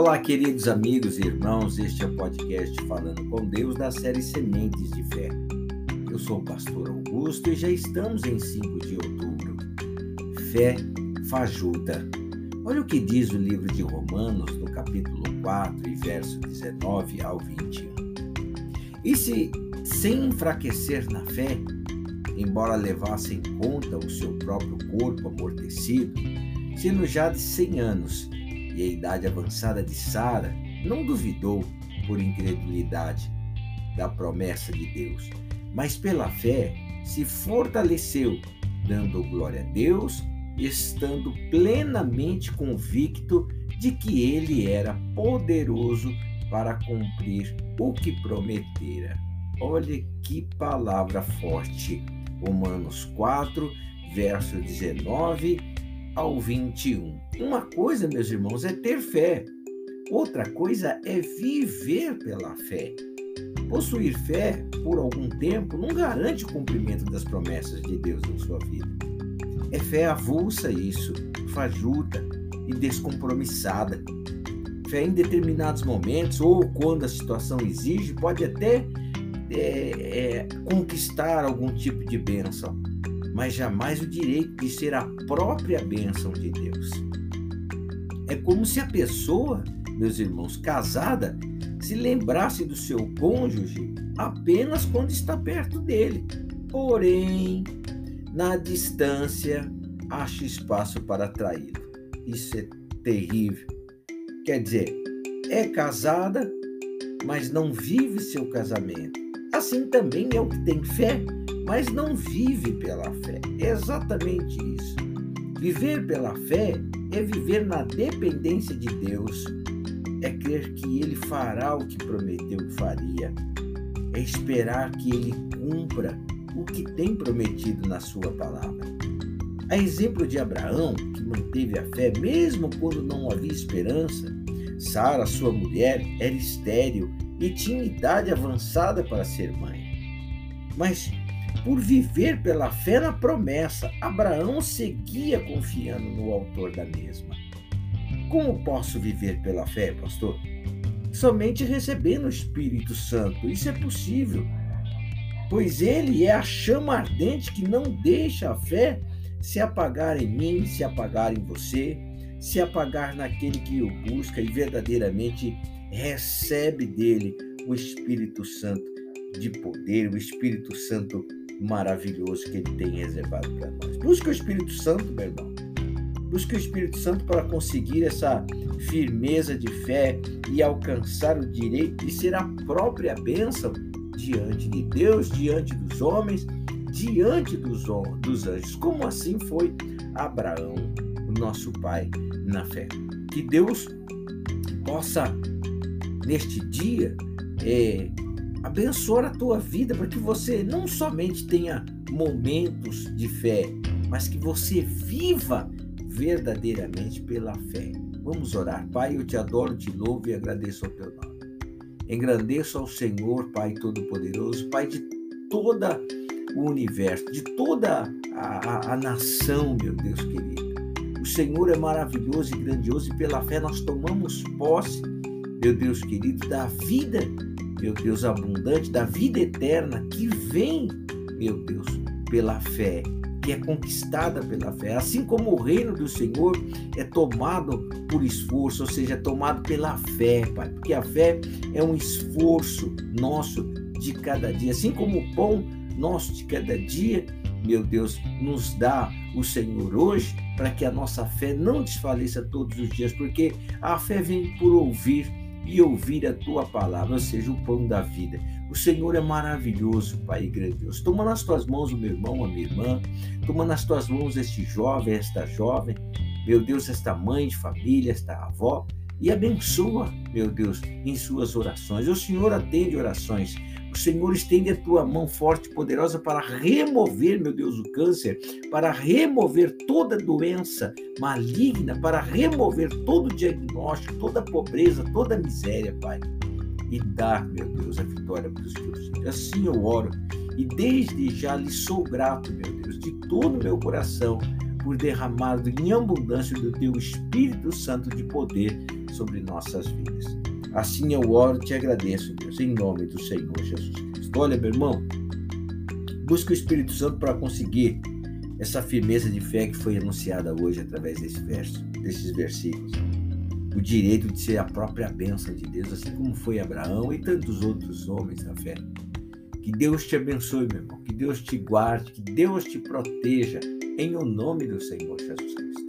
Olá, queridos amigos e irmãos, este é o podcast Falando com Deus da série Sementes de Fé. Eu sou o pastor Augusto e já estamos em 5 de outubro. Fé fajuta. Olha o que diz o livro de Romanos, no capítulo 4 e verso 19 ao 21. E se, sem enfraquecer na fé, embora levasse em conta o seu próprio corpo amortecido, sendo já de 100 anos, e a idade avançada de Sara não duvidou por incredulidade da promessa de Deus, mas pela fé se fortaleceu, dando glória a Deus, estando plenamente convicto de que ele era poderoso para cumprir o que prometera. Olha que palavra forte. Romanos 4, verso 19 ao 21. Uma coisa, meus irmãos, é ter fé. Outra coisa é viver pela fé. Possuir fé por algum tempo não garante o cumprimento das promessas de Deus em sua vida. É fé avulsa isso, fajuta e descompromissada. Fé em determinados momentos ou quando a situação exige pode até é, é, conquistar algum tipo de bênção, mas jamais o direito de ser a própria bênção de Deus. É como se a pessoa, meus irmãos, casada, se lembrasse do seu cônjuge apenas quando está perto dele. Porém, na distância, acha espaço para traí-lo. Isso é terrível. Quer dizer, é casada, mas não vive seu casamento. Assim também é o que tem fé, mas não vive pela fé. É exatamente isso. Viver pela fé é viver na dependência de Deus, é crer que Ele fará o que prometeu que faria, é esperar que Ele cumpra o que tem prometido na Sua palavra. A exemplo de Abraão, que manteve a fé mesmo quando não havia esperança, Sara, sua mulher, era estéril e tinha idade avançada para ser mãe. Mas por viver pela fé na promessa, Abraão seguia confiando no autor da mesma. Como posso viver pela fé, pastor? Somente recebendo o Espírito Santo. Isso é possível. Pois ele é a chama ardente que não deixa a fé se apagar em mim, se apagar em você, se apagar naquele que o busca e verdadeiramente recebe dele o Espírito Santo de poder, o Espírito Santo maravilhoso que ele tem reservado para nós. Busque o Espírito Santo, meu irmão. Busque o Espírito Santo para conseguir essa firmeza de fé e alcançar o direito de ser a própria bênção diante de Deus, diante dos homens, diante dos, dos anjos, como assim foi Abraão, o nosso pai na fé. Que Deus possa, neste dia, é, abençoar a tua vida para que você não somente tenha momentos de fé, mas que você viva verdadeiramente pela fé. Vamos orar. Pai, eu te adoro, te louvo e agradeço ao teu nome. Engrandeço ao Senhor, Pai Todo-Poderoso, Pai de toda o universo, de toda a, a, a nação, meu Deus querido. O Senhor é maravilhoso e grandioso e pela fé nós tomamos posse, meu Deus querido, da vida meu Deus, abundante, da vida eterna que vem, meu Deus, pela fé, que é conquistada pela fé. Assim como o reino do Senhor é tomado por esforço, ou seja, é tomado pela fé, Pai, porque a fé é um esforço nosso de cada dia. Assim como o pão nosso de cada dia, meu Deus, nos dá o Senhor hoje, para que a nossa fé não desfaleça todos os dias, porque a fé vem por ouvir e ouvir a tua palavra, seja, o pão da vida. O Senhor é maravilhoso, Pai grandioso. Toma nas tuas mãos o meu irmão, a minha irmã, toma nas tuas mãos este jovem, esta jovem, meu Deus, esta mãe de família, esta avó, e abençoa, meu Deus, em suas orações. O Senhor atende orações. O Senhor estende a tua mão forte e poderosa para remover, meu Deus, o câncer, para remover toda doença maligna, para remover todo diagnóstico, toda pobreza, toda miséria, Pai. E dar, meu Deus, a vitória para os teus filhos. Assim eu oro e desde já lhe sou grato, meu Deus, de todo o meu coração, por derramado em abundância do teu Espírito Santo de poder sobre nossas vidas. Assim eu oro e te agradeço, Deus, em nome do Senhor Jesus Cristo. Olha, meu irmão, busca o Espírito Santo para conseguir essa firmeza de fé que foi anunciada hoje através desse verso, desses versículos. O direito de ser a própria bênção de Deus, assim como foi Abraão e tantos outros homens da fé. Que Deus te abençoe, meu irmão. Que Deus te guarde, que Deus te proteja, em o nome do Senhor Jesus Cristo.